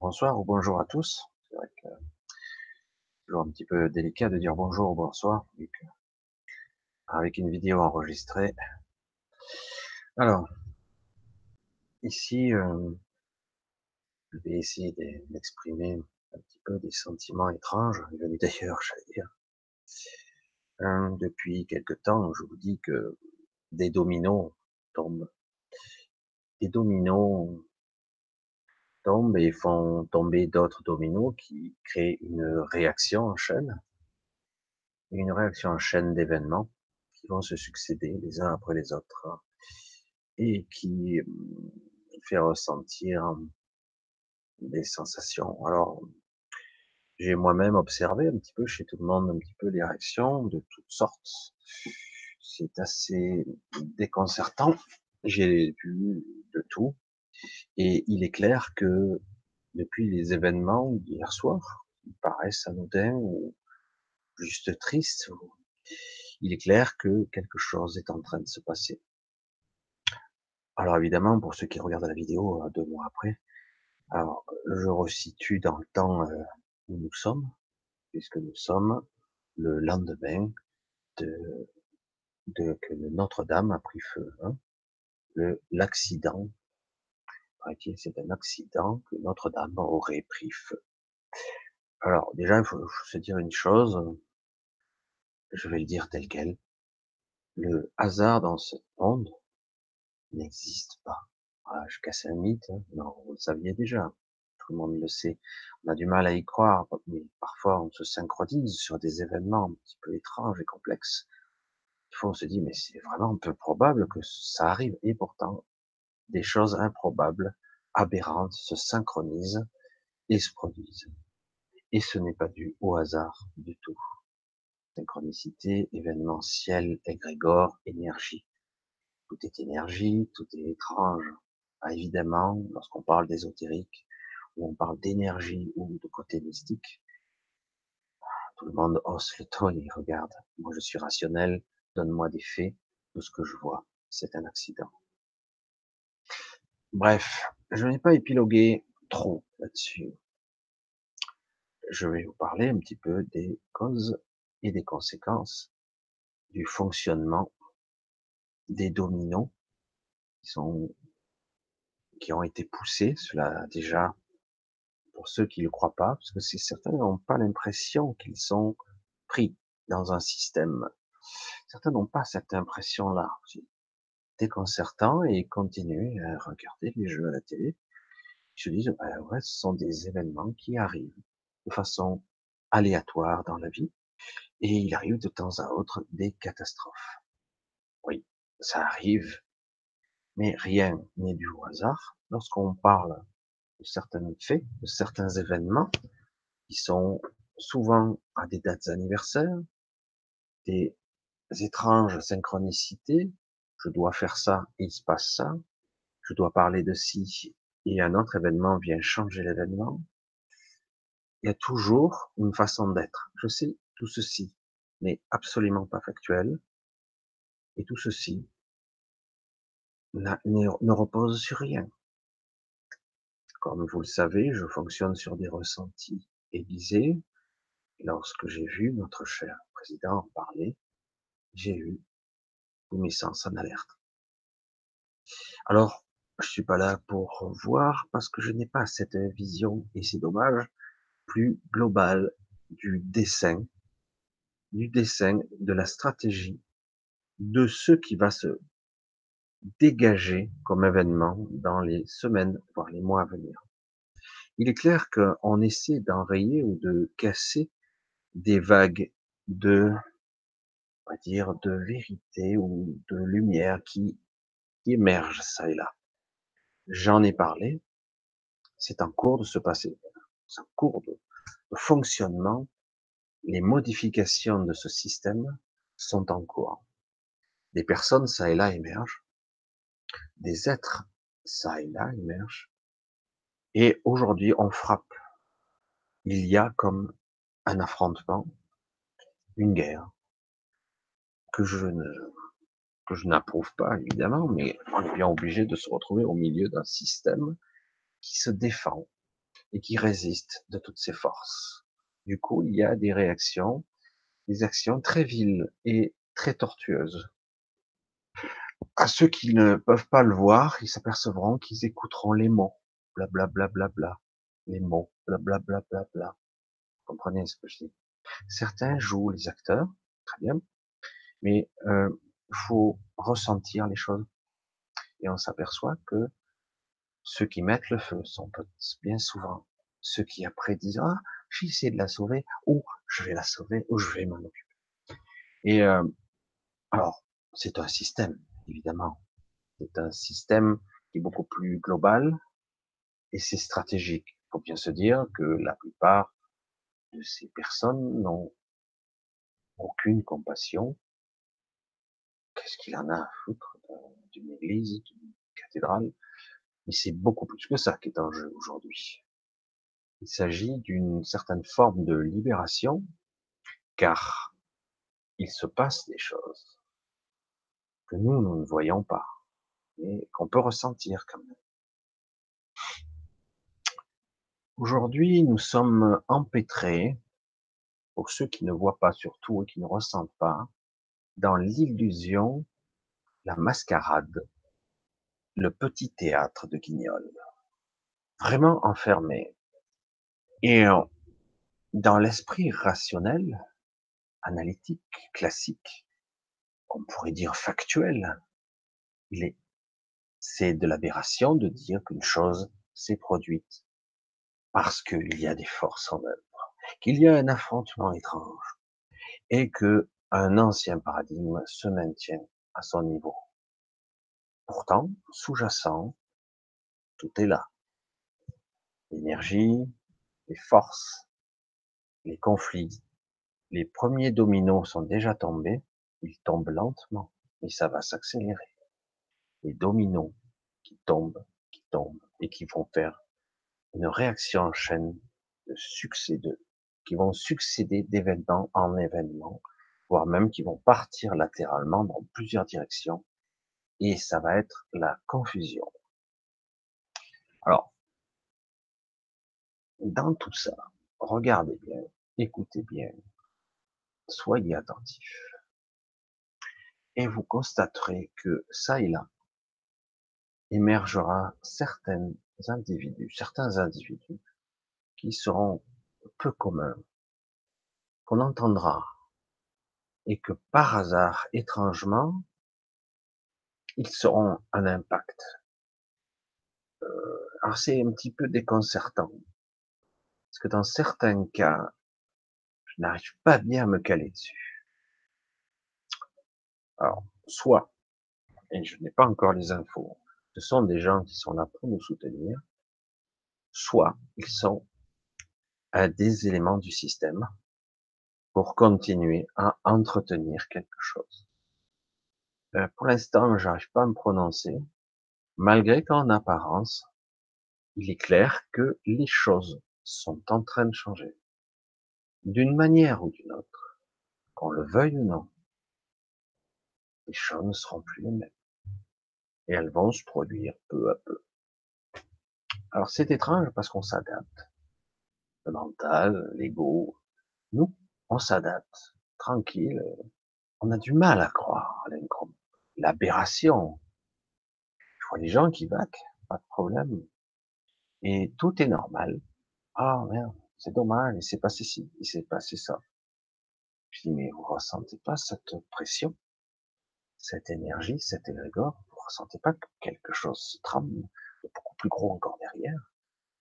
Bonsoir ou bonjour à tous. C'est vrai que c'est toujours un petit peu délicat de dire bonjour ou bonsoir avec une vidéo enregistrée. Alors, ici, euh, je vais essayer d'exprimer un petit peu des sentiments étranges, venus d'ailleurs, j'allais dire. Euh, depuis quelque temps, je vous dis que des dominos tombent. Des dominos tombent et font tomber d'autres dominos qui créent une réaction en chaîne, une réaction en chaîne d'événements qui vont se succéder les uns après les autres et qui hum, fait ressentir des sensations. Alors, j'ai moi-même observé un petit peu chez tout le monde un petit peu les réactions de toutes sortes. C'est assez déconcertant. J'ai vu de tout. Et il est clair que depuis les événements d'hier soir, qui paraissent anodins ou juste tristes, il est clair que quelque chose est en train de se passer. Alors évidemment, pour ceux qui regardent la vidéo euh, deux mois après, alors je resitue dans le temps euh, où nous sommes, puisque nous sommes le lendemain de, de que Notre-Dame a pris feu, hein, l'accident c'est un accident que Notre-Dame aurait pris feu. Alors, déjà, il faut, se dire une chose, je vais le dire tel quel. Le hasard dans ce monde n'existe pas. je casse un mythe, hein. non, vous le saviez déjà. Tout le monde le sait. On a du mal à y croire, mais parfois on se synchronise sur des événements un petit peu étranges et complexes. Il faut se dire, mais c'est vraiment peu probable que ça arrive. Et pourtant, des choses improbables, aberrantes se synchronisent et se produisent. Et ce n'est pas dû au hasard du tout. Synchronicité, événementiel, égrégore, énergie. Tout est énergie, tout est étrange. Ah, évidemment, lorsqu'on parle d'ésotérique, ou on parle d'énergie ou de côté mystique, tout le monde hausse le ton et regarde. Moi, je suis rationnel, donne-moi des faits, tout ce que je vois, c'est un accident. Bref, je n'ai pas épilogué trop là-dessus. Je vais vous parler un petit peu des causes et des conséquences du fonctionnement des dominos qui sont qui ont été poussés. Cela déjà pour ceux qui ne le croient pas, parce que certains n'ont pas l'impression qu'ils sont pris dans un système. Certains n'ont pas cette impression-là déconcertant et ils continuent à regarder les jeux à la télé. Ils se disent, bah ouais, ce sont des événements qui arrivent de façon aléatoire dans la vie et il arrive de temps à autre des catastrophes. Oui, ça arrive, mais rien n'est dû au hasard. Lorsqu'on parle de certains faits, de certains événements qui sont souvent à des dates anniversaires, des étranges synchronicités, je dois faire ça, il se passe ça, je dois parler de ci, et un autre événement vient changer l'événement. Il y a toujours une façon d'être. Je sais, tout ceci n'est absolument pas factuel, et tout ceci ne repose sur rien. Comme vous le savez, je fonctionne sur des ressentis aiguisés. Lorsque j'ai vu notre cher président en parler, j'ai eu en alerte. Alors, je suis pas là pour voir parce que je n'ai pas cette vision, et c'est dommage, plus globale du dessin, du dessin, de la stratégie, de ce qui va se dégager comme événement dans les semaines, voire les mois à venir. Il est clair qu'on essaie d'enrayer ou de casser des vagues de on dire, de vérité ou de lumière qui, qui émerge ça et là. J'en ai parlé. C'est en cours de se passer. C'est en cours de, fonctionnement. Les modifications de ce système sont en cours. Des personnes, ça et là, émergent. Des êtres, ça et là, émergent. Et aujourd'hui, on frappe. Il y a comme un affrontement, une guerre, que je ne, que je n'approuve pas évidemment, mais on est bien obligé de se retrouver au milieu d'un système qui se défend. et qui résiste de toutes ses forces. Du coup, il y a des réactions, des actions très viles et très tortueuses. À ceux qui ne peuvent pas le voir, ils s'apercevront qu'ils écouteront les mots, blablabla, bla, bla, bla, les mots, blablabla, bla, bla, bla. Comprenez ce que je dis? Certains jouent les acteurs, très bien, mais euh, faut ressentir les choses. Et on s'aperçoit que ceux qui mettent le feu sont bien souvent ceux qui après disent ah j'ai essayé de la sauver ou je vais la sauver ou je vais m'en occuper. Et euh, alors c'est un système évidemment, c'est un système qui est beaucoup plus global et c'est stratégique. Il faut bien se dire que la plupart de ces personnes n'ont aucune compassion. Qu'est-ce qu'il en a à foutre d'une église, d'une cathédrale? Mais c'est beaucoup plus que ça qui est en jeu aujourd'hui. Il s'agit d'une certaine forme de libération, car il se passe des choses que nous, nous ne voyons pas, mais qu'on peut ressentir quand même. Aujourd'hui, nous sommes empêtrés, pour ceux qui ne voient pas surtout et qui ne ressentent pas, dans l'illusion, la mascarade, le petit théâtre de Guignol. Vraiment enfermé. Et dans l'esprit rationnel, analytique, classique, on pourrait dire factuel, il est, c'est de l'aberration de dire qu'une chose s'est produite parce qu'il y a des forces en œuvre, qu'il y a un affrontement étrange, et que un ancien paradigme se maintient à son niveau. Pourtant, sous-jacent, tout est là. L'énergie, les forces, les conflits, les premiers dominos sont déjà tombés, ils tombent lentement, mais ça va s'accélérer. Les dominos qui tombent, qui tombent, et qui vont faire une réaction en chaîne de succès de, qui vont succéder d'événement en événement, voire même qui vont partir latéralement dans plusieurs directions, et ça va être la confusion. Alors, dans tout ça, regardez bien, écoutez bien, soyez attentifs, et vous constaterez que ça et là émergera certaines individus, certains individus qui seront peu communs, qu'on entendra, et que par hasard, étrangement, ils seront un impact. Euh, alors c'est un petit peu déconcertant, parce que dans certains cas, je n'arrive pas bien à me caler dessus. Alors, soit, et je n'ai pas encore les infos, ce sont des gens qui sont là pour nous soutenir, soit ils sont un des éléments du système pour continuer à entretenir quelque chose. Euh, pour l'instant, j'arrive pas à me prononcer, malgré qu'en apparence, il est clair que les choses sont en train de changer. D'une manière ou d'une autre, qu'on le veuille ou non, les choses ne seront plus les mêmes et elles vont se produire peu à peu. Alors c'est étrange parce qu'on s'adapte. Le mental, l'ego, nous, on s'adapte. Tranquille. On a du mal à croire à l'aberration. Je vois les gens qui vaquent, pas de problème. Et tout est normal. Ah merde, c'est dommage, il s'est passé ci, il s'est passé ça. Je dis, mais vous ressentez pas cette pression, cette énergie, cet égrégore? Ressentez pas que quelque chose se trame beaucoup plus gros encore derrière,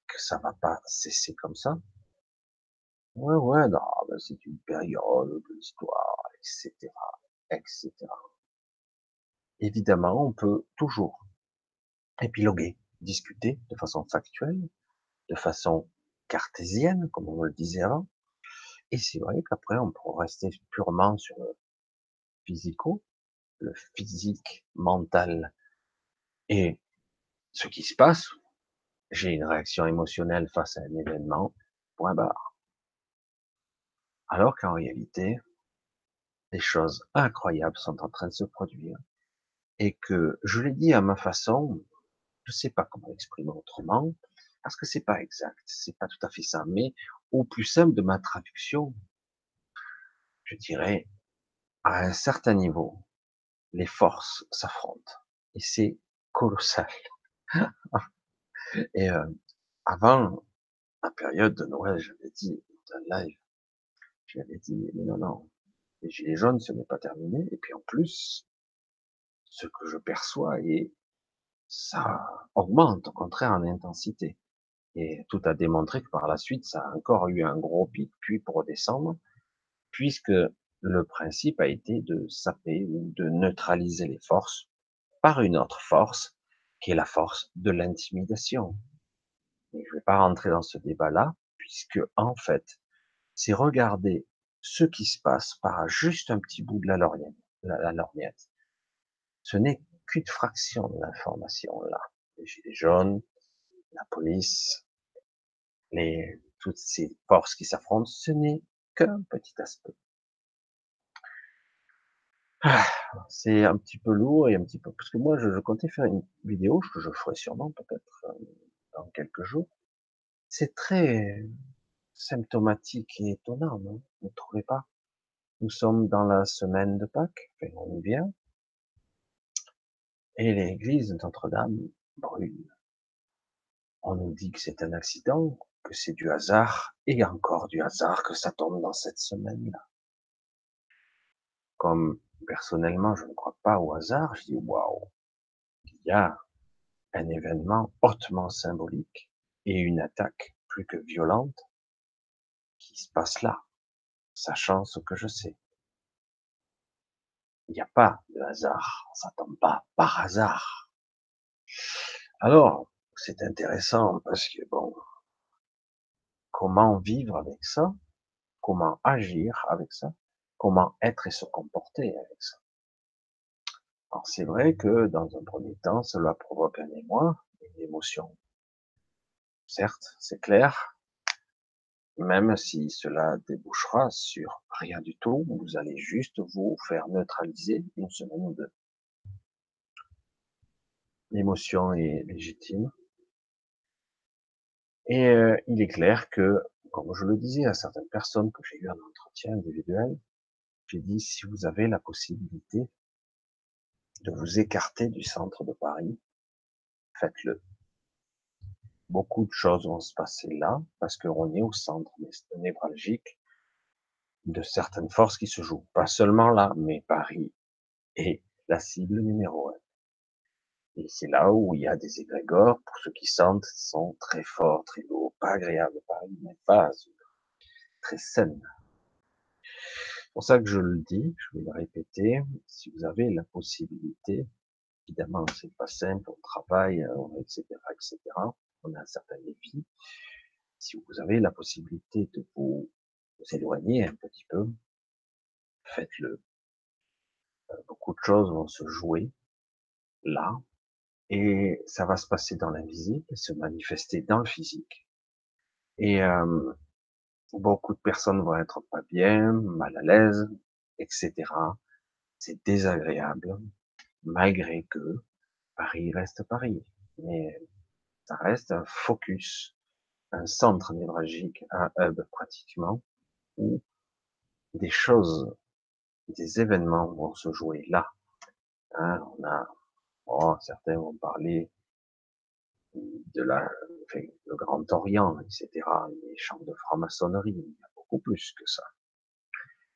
que ça va pas cesser comme ça? Ouais, ouais, non, ben c'est une période de l'histoire, etc., etc. Évidemment, on peut toujours épiloguer, discuter de façon factuelle, de façon cartésienne, comme on le disait avant. Et c'est vrai qu'après, on peut rester purement sur le physico, le physique, mental et ce qui se passe, j'ai une réaction émotionnelle face à un événement, point barre. Alors qu'en réalité, des choses incroyables sont en train de se produire et que je l'ai dit à ma façon, je sais pas comment l'exprimer autrement, parce que c'est pas exact, c'est pas tout à fait ça, mais au plus simple de ma traduction, je dirais, à un certain niveau, les forces s'affrontent et c'est colossal. et euh, avant la période de Noël, j'avais dit dans live, j'avais dit non non, les gilets jaunes ce n'est pas terminé et puis en plus ce que je perçois et ça augmente au contraire en intensité. Et tout a démontré que par la suite, ça a encore eu un gros pic, puis pour redescendre, puisque le principe a été de saper ou de neutraliser les forces par une autre force, qui est la force de l'intimidation. Je ne vais pas rentrer dans ce débat-là, puisque en fait, c'est regarder ce qui se passe par juste un petit bout de la lorgnette. La, lorgnette. Ce n'est qu'une fraction de l'information là. Les gilets jaunes, la police, les, toutes ces forces qui s'affrontent, ce n'est qu'un petit aspect. Ah, c'est un petit peu lourd et un petit peu, parce que moi, je, je comptais faire une vidéo, que je ferai sûrement peut-être euh, dans quelques jours. C'est très symptomatique et étonnant, non Vous ne trouvez pas? Nous sommes dans la semaine de Pâques, enfin, on y vient, et l'église Notre-Dame brûle. On nous dit que c'est un accident, que c'est du hasard, et encore du hasard que ça tombe dans cette semaine-là. Comme personnellement, je ne crois pas au hasard, je dis waouh, il y a un événement hautement symbolique et une attaque plus que violente qui se passe là, sachant ce que je sais. Il n'y a pas de hasard, ça tombe pas par hasard. Alors, c'est intéressant parce que bon, comment vivre avec ça, comment agir avec ça, comment être et se comporter avec ça. Alors c'est vrai que dans un premier temps, cela provoque un émoi, une émotion. Certes, c'est clair, même si cela débouchera sur rien du tout, vous allez juste vous faire neutraliser une semaine ou deux. L'émotion est légitime. Et euh, il est clair que, comme je le disais à certaines personnes que j'ai eu un entretien individuel, j'ai dit si vous avez la possibilité de vous écarter du centre de Paris, faites-le beaucoup de choses vont se passer là, parce qu'on est au centre névralgique de certaines forces qui se jouent. Pas seulement là, mais Paris est la cible numéro un. Et c'est là où il y a des égrégores, pour ceux qui sentent, sont très forts, très lourds, pas agréables. Paris n'est pas très saine. C'est pour ça que je le dis, je vais le répéter, si vous avez la possibilité, évidemment c'est pas simple, on travaille, etc., etc., on a un certain défi. Si vous avez la possibilité de vous, éloigner un petit peu, faites-le. Euh, beaucoup de choses vont se jouer là, et ça va se passer dans l'invisible, se manifester dans le physique. Et euh, beaucoup de personnes vont être pas bien, mal à l'aise, etc. C'est désagréable, malgré que Paris reste Paris. Mais ça reste un focus, un centre névralgique, un hub pratiquement, où des choses, des événements vont se jouer là. Hein, on a, oh, certains vont parler de la, enfin, le Grand Orient, etc., les champs de franc-maçonnerie, il y a beaucoup plus que ça.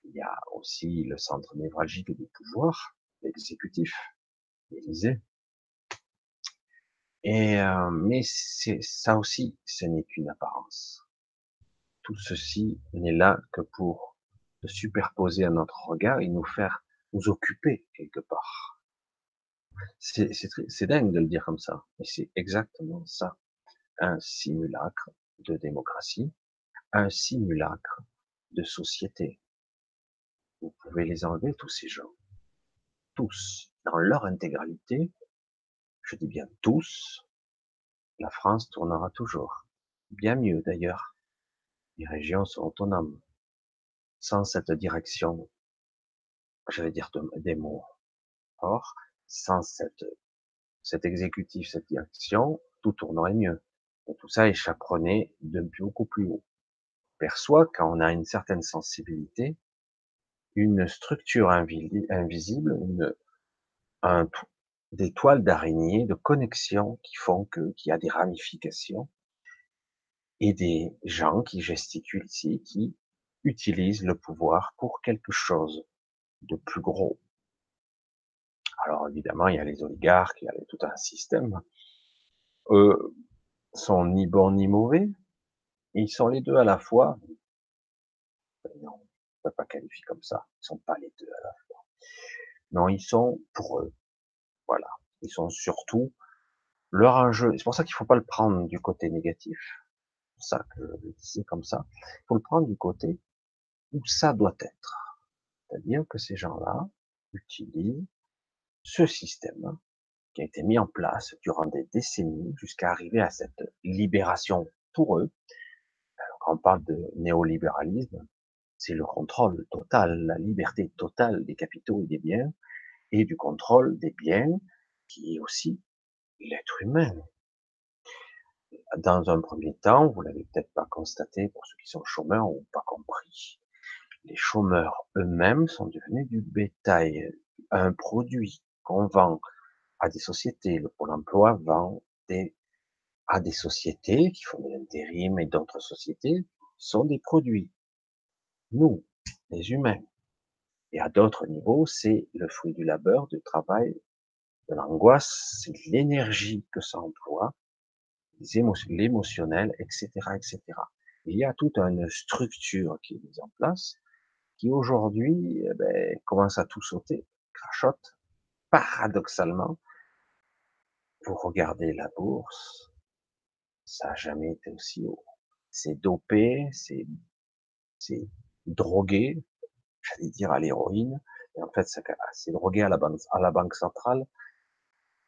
Il y a aussi le centre névralgique du pouvoir, l'exécutif, l'Élysée, et euh, mais c'est ça aussi, ce n'est qu'une apparence. Tout ceci n'est là que pour se superposer à notre regard et nous faire nous occuper quelque part. C'est dingue de le dire comme ça, mais c'est exactement ça. Un simulacre de démocratie, un simulacre de société. Vous pouvez les enlever, tous ces gens. Tous, dans leur intégralité, je dis bien tous, la France tournera toujours. Bien mieux d'ailleurs. Les régions sont autonomes. Sans cette direction, j'allais dire des mots Or, sans cette, cet exécutif, cette direction, tout tournerait mieux. Tout ça est chaperonné de beaucoup plus haut. On perçoit quand on a une certaine sensibilité, une structure invisible, une, un, des toiles d'araignée de connexion qui font que qu'il y a des ramifications et des gens qui gesticulent ici, qui utilisent le pouvoir pour quelque chose de plus gros. Alors évidemment, il y a les oligarques, il y a tout un système. Eux sont ni bons ni mauvais. Ils sont les deux à la fois. Non, on ne peut pas qualifier comme ça. Ils sont pas les deux à la fois. Non, ils sont pour eux. Voilà. Ils sont surtout leur enjeu. C'est pour ça qu'il faut pas le prendre du côté négatif. C'est pour ça que disais comme ça. Il faut le prendre du côté où ça doit être. C'est-à-dire que ces gens-là utilisent ce système qui a été mis en place durant des décennies jusqu'à arriver à cette libération pour eux. quand on parle de néolibéralisme, c'est le contrôle total, la liberté totale des capitaux et des biens, et du contrôle des biens, qui est aussi l'être humain. Dans un premier temps, vous l'avez peut-être pas constaté pour ceux qui sont chômeurs ou pas compris, les chômeurs eux-mêmes sont devenus du bétail, un produit qu'on vend à des sociétés. Le Pôle emploi vend des, à des sociétés qui font de l'intérim et d'autres sociétés sont des produits. Nous, les humains. Et à d'autres niveaux, c'est le fruit du labeur, du travail, de l'angoisse, c'est l'énergie que ça emploie, l'émotionnel, etc., etc. Il y a toute une structure qui est mise en place, qui aujourd'hui eh ben, commence à tout sauter, crachote, paradoxalement, pour regarder la bourse, ça n'a jamais été aussi haut. C'est dopé, c'est drogué, j'allais dire à l'héroïne, et en fait, c'est drogué à la banque, à la banque centrale,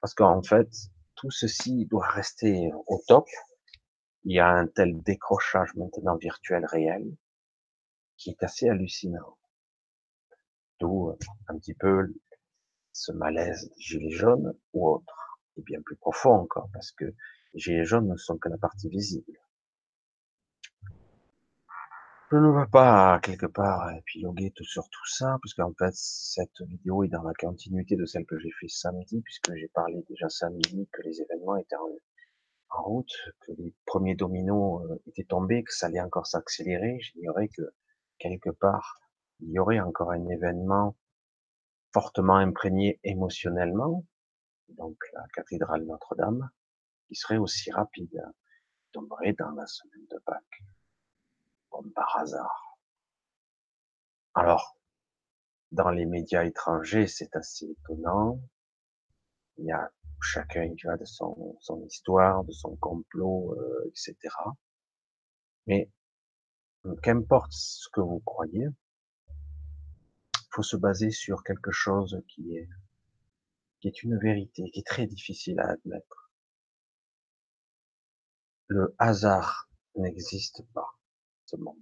parce qu'en fait, tout ceci doit rester au top. Il y a un tel décrochage maintenant virtuel réel qui est assez hallucinant. D'où euh, un petit peu ce malaise des gilets jaunes ou autres et bien plus profond encore, parce que les gilets jaunes ne sont que la partie visible. Je ne veux pas quelque part épiloguer tout sur tout ça, puisque en fait cette vidéo est dans la continuité de celle que j'ai fait samedi, puisque j'ai parlé déjà samedi que les événements étaient en, route, que les premiers dominos euh, étaient tombés, que ça allait encore s'accélérer. J'ignorais que quelque part il y aurait encore un événement fortement imprégné émotionnellement, donc la cathédrale Notre-Dame, qui serait aussi rapide, tomberait dans la semaine de Pâques, par hasard. Alors, dans les médias étrangers, c'est assez étonnant. Il y a chacun qui a de son, histoire, de son complot, euh, etc. Mais qu'importe ce que vous croyez, faut se baser sur quelque chose qui est qui est une vérité qui est très difficile à admettre. Le hasard n'existe pas, monde.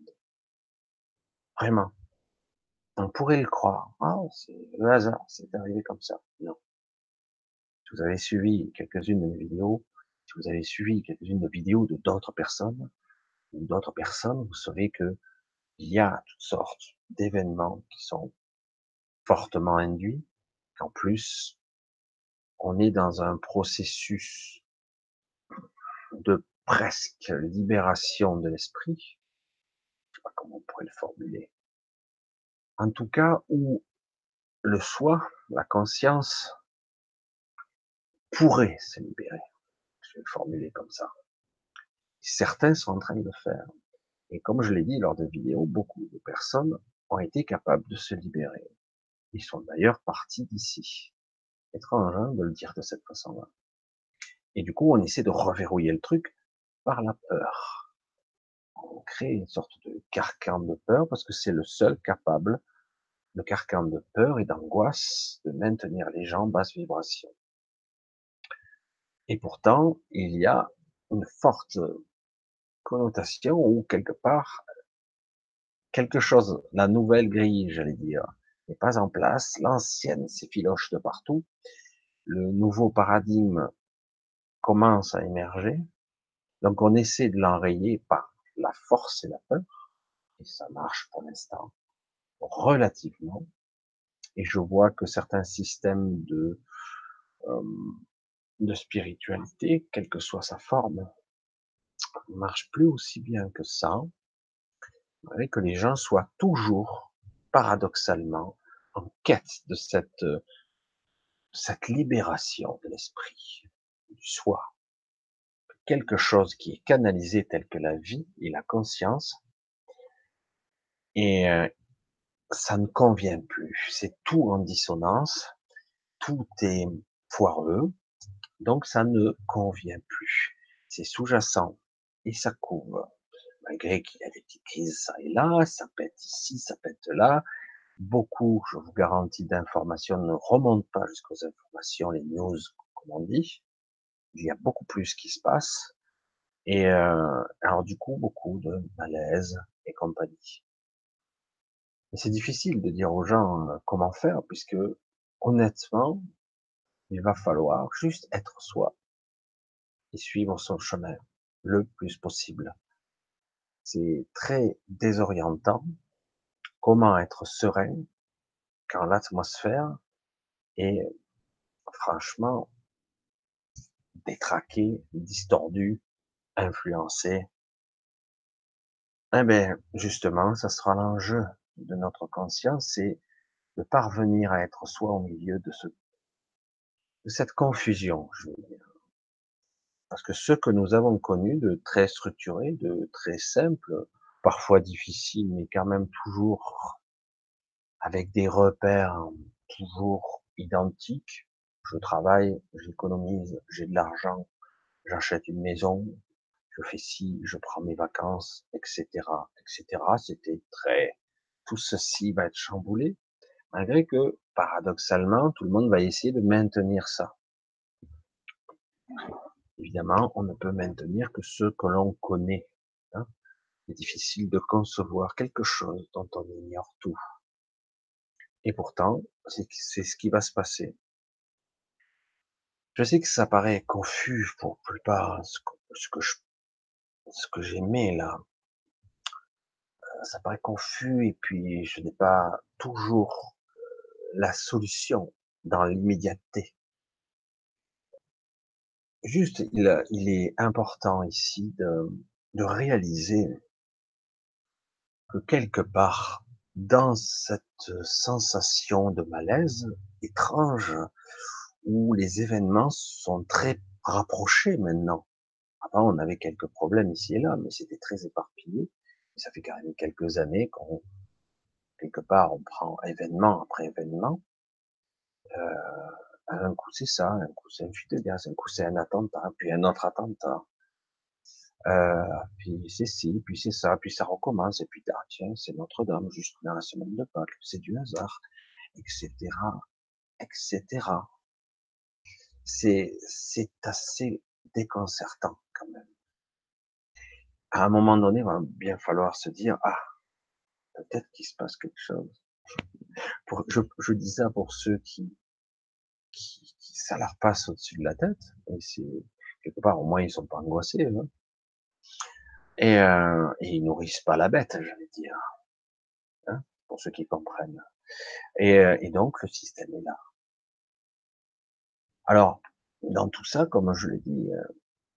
Vraiment. On pourrait le croire. Ah, c'est le hasard, c'est arrivé comme ça. Non. Si vous avez suivi quelques-unes de mes vidéos, si vous avez suivi quelques-unes de vidéos de d'autres personnes, ou d'autres personnes, vous savez que il y a toutes sortes d'événements qui sont fortement induits, qu'en plus, on est dans un processus de presque libération de l'esprit. Sais pas comment on pourrait le formuler. En tout cas, où le soi, la conscience, pourrait se libérer. Je vais le formuler comme ça. Certains sont en train de le faire. Et comme je l'ai dit lors de vidéos, beaucoup de personnes ont été capables de se libérer. Ils sont d'ailleurs partis d'ici étrange de le dire de cette façon-là. Et du coup, on essaie de reverrouiller le truc par la peur. On crée une sorte de carcan de peur parce que c'est le seul capable, le carcan de peur et d'angoisse, de maintenir les gens en basse vibration. Et pourtant, il y a une forte connotation ou quelque part quelque chose, la nouvelle grille, j'allais dire, n'est pas en place, l'ancienne s'effiloche de partout, le nouveau paradigme commence à émerger, Donc on essaie de l'enrayer par la force et la peur, et ça marche pour l'instant relativement. Et je vois que certains systèmes de euh, spiritualité, quelle que soit sa forme, marche plus aussi bien que ça, et que les gens soient toujours, paradoxalement, en quête de cette libération de l'esprit, du soi. Quelque chose qui est canalisé tel que la vie et la conscience, et euh, ça ne convient plus. C'est tout en dissonance, tout est foireux, donc ça ne convient plus. C'est sous-jacent et ça couvre. Malgré qu'il y a des petites crises ça et là, ça pète ici, ça pète là. Beaucoup, je vous garantis, d'informations ne remontent pas jusqu'aux informations, les news, comme on dit. Il y a beaucoup plus qui se passe. Et euh, alors du coup, beaucoup de malaise et compagnie. Et c'est difficile de dire aux gens euh, comment faire, puisque honnêtement, il va falloir juste être soi et suivre son chemin le plus possible. C'est très désorientant. Comment être serein quand l'atmosphère est franchement détraquée, distordue, influencée. Eh bien, justement, ça sera l'enjeu de notre conscience, c'est de parvenir à être soi au milieu de de cette confusion, je veux dire. Parce que ce que nous avons connu de très structuré, de très simple, parfois difficile, mais quand même toujours avec des repères toujours identiques. Je travaille, j'économise, j'ai de l'argent, j'achète une maison, je fais ci, je prends mes vacances, etc., etc. C'était très, tout ceci va être chamboulé, malgré que paradoxalement, tout le monde va essayer de maintenir ça. Évidemment, on ne peut maintenir que ce que l'on connaît. Hein. C'est difficile de concevoir quelque chose dont on ignore tout. Et pourtant, c'est ce qui va se passer. Je sais que ça paraît confus pour la plupart, ce que, je, ce que j'aimais là. Euh, ça paraît confus et puis je n'ai pas toujours la solution dans l'immédiateté. Juste, il, il, est important ici de, de réaliser que quelque part, dans cette sensation de malaise étrange, où les événements sont très rapprochés maintenant. Avant, on avait quelques problèmes ici et là, mais c'était très éparpillé. Ça fait quand même quelques années qu'on quelque part, on prend événement après événement. Euh, un coup c'est ça, un coup c'est une fuite de gaz, un coup c'est un attentat, puis un autre attentat. Euh, puis c'est ci, puis c'est ça, puis ça recommence, et puis ah, tiens, c'est Notre-Dame, juste dans la semaine de Pâques, c'est du hasard, etc., etc. C'est, assez déconcertant quand même. À un moment donné, il va bien falloir se dire, ah, peut-être qu'il se passe quelque chose. Pour, je, je, dis ça pour ceux qui, qui, qui ça leur passe au-dessus de la tête. Et c'est quelque part, au moins, ils sont pas angoissés. Hein. Et, euh, et ils nourrissent pas la bête, j'allais dire. Hein, pour ceux qui comprennent. Et, euh, et donc, le système est là. Alors, dans tout ça, comme je l'ai dit, euh,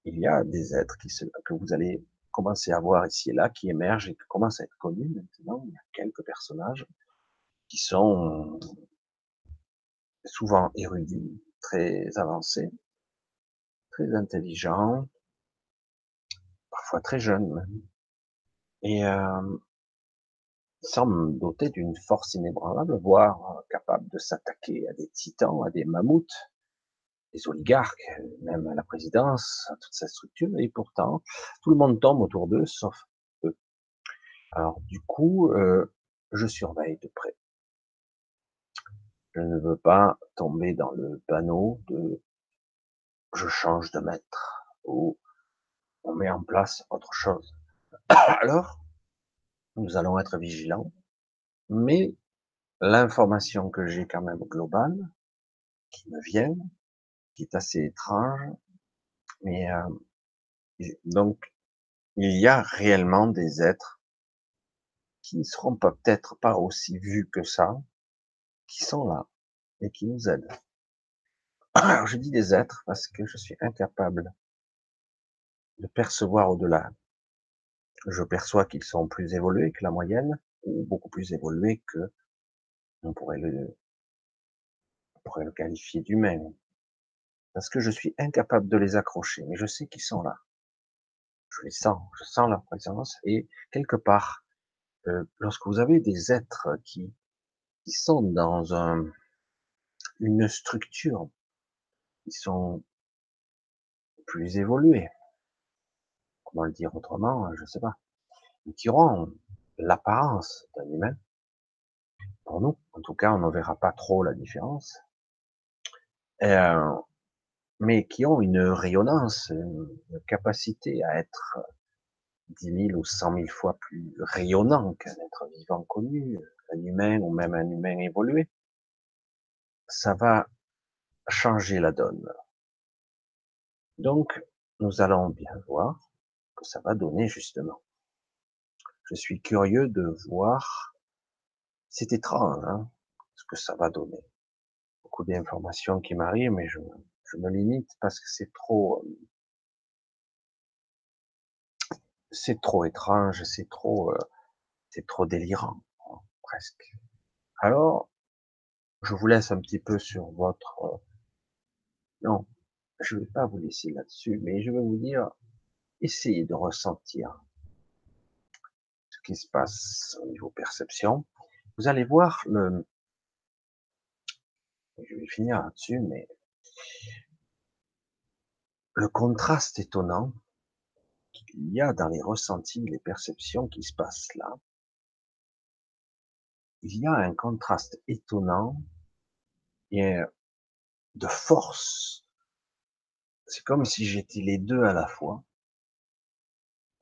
il y a des êtres que vous allez commencer à voir ici et là, qui émergent et qui commencent à être connus maintenant. Il y a quelques personnages qui sont souvent érudits, très avancés, très intelligents, parfois très jeunes même, et euh, semblent dotés d'une force inébranlable, voire capables de s'attaquer à des titans, à des mammouths, les oligarques, même à la présidence, à toute cette structure, et pourtant, tout le monde tombe autour d'eux, sauf eux. Alors, du coup, euh, je surveille de près. Je ne veux pas tomber dans le panneau de je change de maître ou on met en place autre chose. Alors, nous allons être vigilants, mais l'information que j'ai quand même globale, qui me vient, qui est assez étrange, mais euh, Donc, il y a réellement des êtres qui ne seront peut-être pas aussi vus que ça, qui sont là et qui nous aident. Alors, je dis des êtres parce que je suis incapable de percevoir au-delà. Je perçois qu'ils sont plus évolués que la moyenne, ou beaucoup plus évolués que on pourrait le, on pourrait le qualifier d'humain. Parce que je suis incapable de les accrocher, mais je sais qu'ils sont là. Je les sens, je sens leur présence, et quelque part, euh, lorsque vous avez des êtres qui, qui sont dans un, une structure, qui sont plus évolués, comment le dire autrement, je sais pas, qui auront l'apparence d'un humain. Pour nous, en tout cas, on ne verra pas trop la différence. Euh, mais qui ont une rayonnance, une capacité à être dix mille ou cent mille fois plus rayonnant qu'un être vivant connu, un humain ou même un humain évolué. Ça va changer la donne. Donc, nous allons bien voir que ça va donner justement. Je suis curieux de voir. C'est étrange, hein, ce que ça va donner. Beaucoup d'informations qui m'arrivent, mais je, je me limite parce que c'est trop, c'est trop étrange, c'est trop, euh, c'est trop délirant, presque. Alors, je vous laisse un petit peu sur votre, euh, non, je vais pas vous laisser là-dessus, mais je vais vous dire, essayez de ressentir ce qui se passe au niveau perception. Vous allez voir le, je vais finir là-dessus, mais le contraste étonnant qu'il y a dans les ressentis, les perceptions qui se passent là, il y a un contraste étonnant et de force. C'est comme si j'étais les deux à la fois.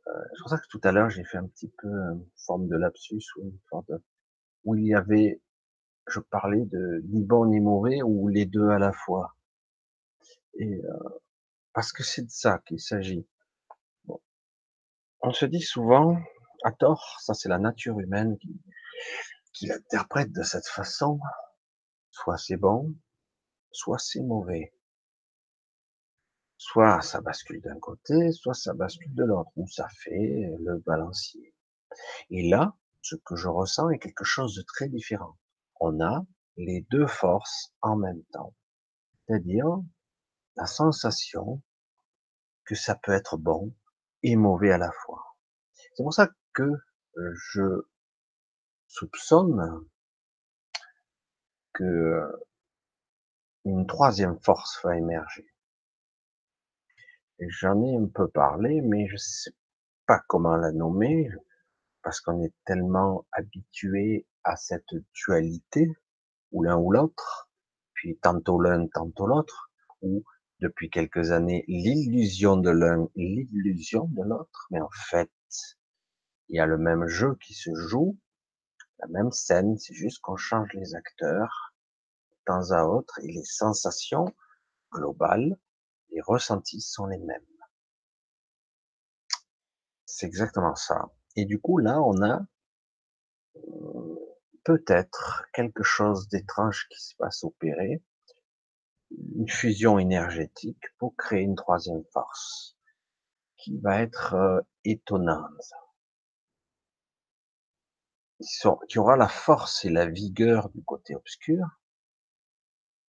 Euh, c'est pour ça que tout à l'heure j'ai fait un petit peu une forme de lapsus ou où il y avait, je parlais de ni bon ni mauvais ou les deux à la fois. Euh, parce que c'est de ça qu'il s'agit. On se dit souvent, à tort, ça c'est la nature humaine qui, qui l'interprète de cette façon, soit c'est bon, soit c'est mauvais. Soit ça bascule d'un côté, soit ça bascule de l'autre, ou ça fait le balancier. Et là, ce que je ressens est quelque chose de très différent. On a les deux forces en même temps. C'est-à-dire la sensation que ça peut être bon et mauvais à la fois. C'est pour ça que euh, je soupçonne que euh, une troisième force va émerger. J'en ai un peu parlé, mais je sais pas comment la nommer, parce qu'on est tellement habitué à cette dualité, ou l'un ou l'autre, puis tantôt l'un, tantôt l'autre, depuis quelques années l'illusion de l'un, l'illusion de l'autre, mais en fait, il y a le même jeu qui se joue, la même scène, c'est juste qu'on change les acteurs de temps à autre et les sensations globales, les ressentis sont les mêmes. C'est exactement ça. Et du coup, là, on a euh, peut-être quelque chose d'étrange qui se passe opérer une fusion énergétique pour créer une troisième force qui va être euh, étonnante. Qui aura la force et la vigueur du côté obscur,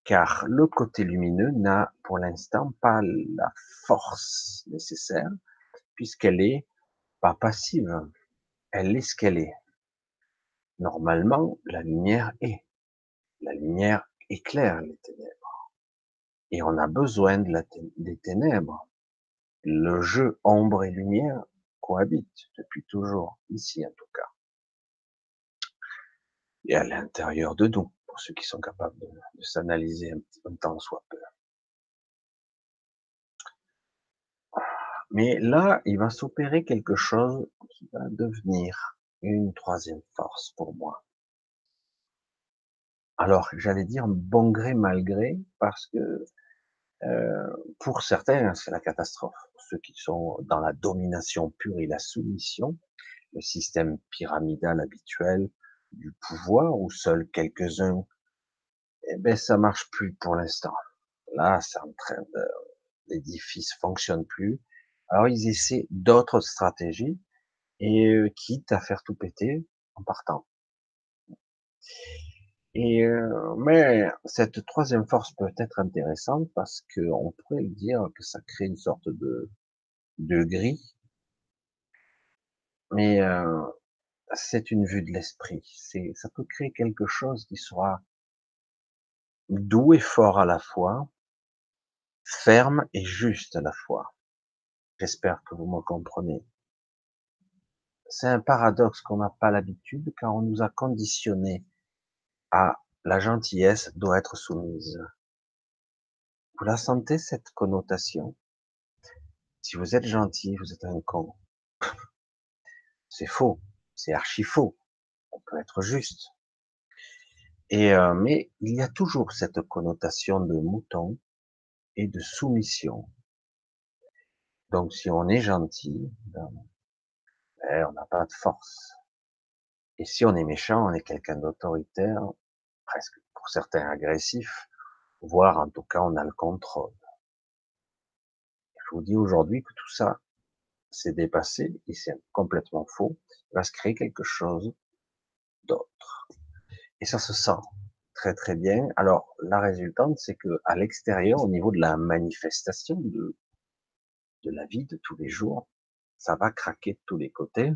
car le côté lumineux n'a pour l'instant pas la force nécessaire, puisqu'elle est pas passive, elle est ce qu'elle est. Normalement, la lumière est. La lumière éclaire les ténèbres. Et on a besoin des ténèbres. Le jeu ombre et lumière cohabitent depuis toujours, ici en tout cas. Et à l'intérieur de nous, pour ceux qui sont capables de, s'analyser un petit peu temps soit peu. Mais là, il va s'opérer quelque chose qui va devenir une troisième force pour moi. Alors, j'allais dire bon gré, mal gré, parce que euh, pour certains, c'est la catastrophe. ceux qui sont dans la domination pure et la soumission, le système pyramidal habituel du pouvoir où seuls quelques-uns, eh ben ça marche plus pour l'instant. Là, c'est en train de, l'édifice fonctionne plus. Alors ils essaient d'autres stratégies et euh, quitte à faire tout péter en partant. Et euh, mais cette troisième force peut être intéressante parce que on pourrait dire que ça crée une sorte de de gris, mais euh, c'est une vue de l'esprit. C'est ça peut créer quelque chose qui sera doux et fort à la fois, ferme et juste à la fois. J'espère que vous me comprenez. C'est un paradoxe qu'on n'a pas l'habitude car on nous a conditionné à la gentillesse doit être soumise. Vous la sentez cette connotation? Si vous êtes gentil, vous êtes un con. C'est faux, c'est archi faux. On peut être juste. Et euh, mais il y a toujours cette connotation de mouton et de soumission. Donc si on est gentil, ben, ben, on n'a pas de force. Et si on est méchant, on est quelqu'un d'autoritaire, presque pour certains agressif, voire en tout cas on a le contrôle. Je vous dis aujourd'hui que tout ça s'est dépassé et c'est complètement faux. Il va se créer quelque chose d'autre. Et ça se sent très très bien. Alors la résultante, c'est que à l'extérieur, au niveau de la manifestation de, de la vie de tous les jours, ça va craquer de tous les côtés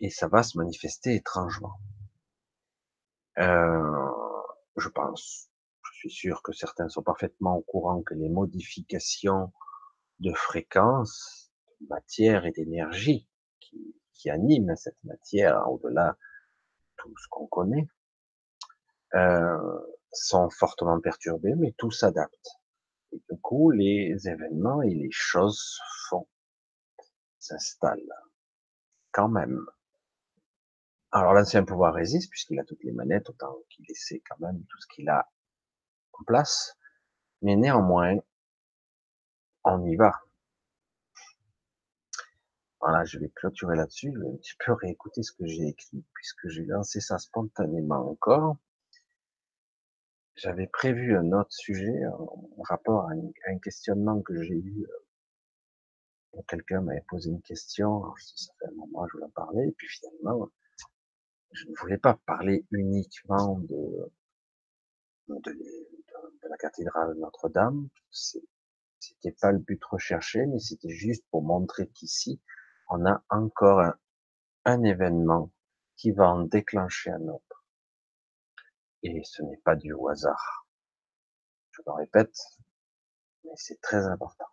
et ça va se manifester étrangement. Euh, je pense, je suis sûr que certains sont parfaitement au courant que les modifications de fréquence, de matière et d'énergie qui, qui animent cette matière au-delà de tout ce qu'on connaît, euh, sont fortement perturbées, mais tout s'adapte. Et du coup, les événements et les choses se font, s'installent quand même. Alors l'ancien pouvoir résiste puisqu'il a toutes les manettes, autant qu'il essaie quand même tout ce qu'il a en place. Mais néanmoins, on y va. Voilà, je vais clôturer là-dessus. Je vais un petit peu réécouter ce que j'ai écrit puisque j'ai lancé ça spontanément encore. J'avais prévu un autre sujet en rapport à un, questionnement que j'ai eu. Euh, quelqu'un m'avait posé une question, alors, ça fait un moment je voulais en parler, et puis finalement, je ne voulais pas parler uniquement de, de, la cathédrale Notre-Dame. C'était pas le but recherché, mais c'était juste pour montrer qu'ici, on a encore un, événement qui va en déclencher un autre. Et ce n'est pas du hasard. Je le répète, mais c'est très important.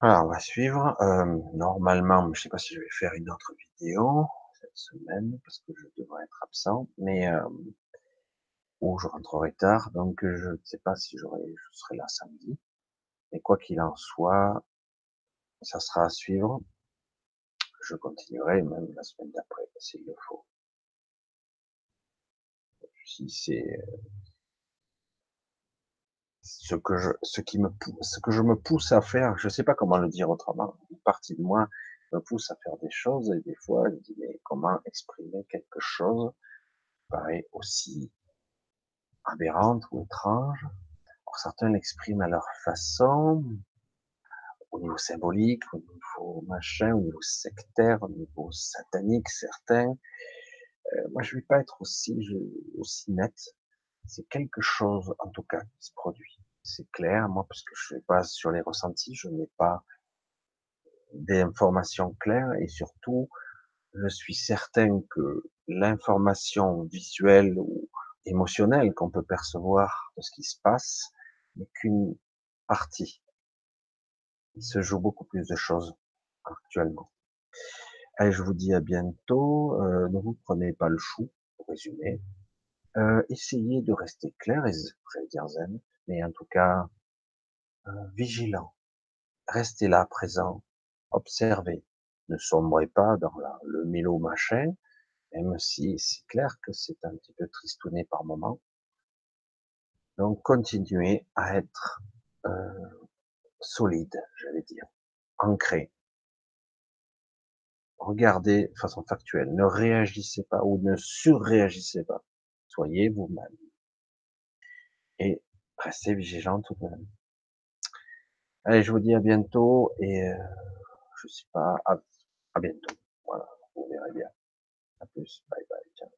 Alors, on va suivre. Euh, normalement, je ne sais pas si je vais faire une autre vidéo semaine parce que je devrais être absent, mais euh, ou je rentrerai tard, donc je ne sais pas si j'aurai, je serai là samedi. Mais quoi qu'il en soit, ça sera à suivre. Je continuerai même la semaine d'après s'il le faut. Si c'est ce que je, ce qui me, ce que je me pousse à faire, je sais pas comment le dire autrement. Une partie de moi me pousse à faire des choses et des fois je dis mais comment exprimer quelque chose paraît aussi aberrante ou étrange? Alors, certains l'expriment à leur façon, au niveau symbolique, au niveau machin, au niveau sectaire, au niveau satanique, certains. Euh, moi, je vais pas être aussi, aussi net. C'est quelque chose, en tout cas, qui se produit. C'est clair, moi, parce que je ne pas sur les ressentis, je n'ai pas des informations claires et surtout, je suis certain que l'information visuelle ou émotionnelle qu'on peut percevoir de ce qui se passe n'est qu'une partie. Il se joue beaucoup plus de choses actuellement. Allez, je vous dis à bientôt. Euh, ne vous prenez pas le chou, pour résumer. Euh, essayez de rester clair et, j'allais dire zen, mais en tout cas, euh, vigilant. Restez là, présent, observez. Ne sombrez pas dans le mélo machin, même si c'est clair que c'est un petit peu tristouné par moment. Donc continuez à être euh, solide, j'allais dire, ancré. Regardez de façon factuelle, ne réagissez pas ou ne surréagissez pas. Soyez vous-même. Et restez vigilant tout de même. Allez, je vous dis à bientôt et euh, je sais pas, à, bientôt. Voilà, vous verrez bien. À plus, bye bye, ciao.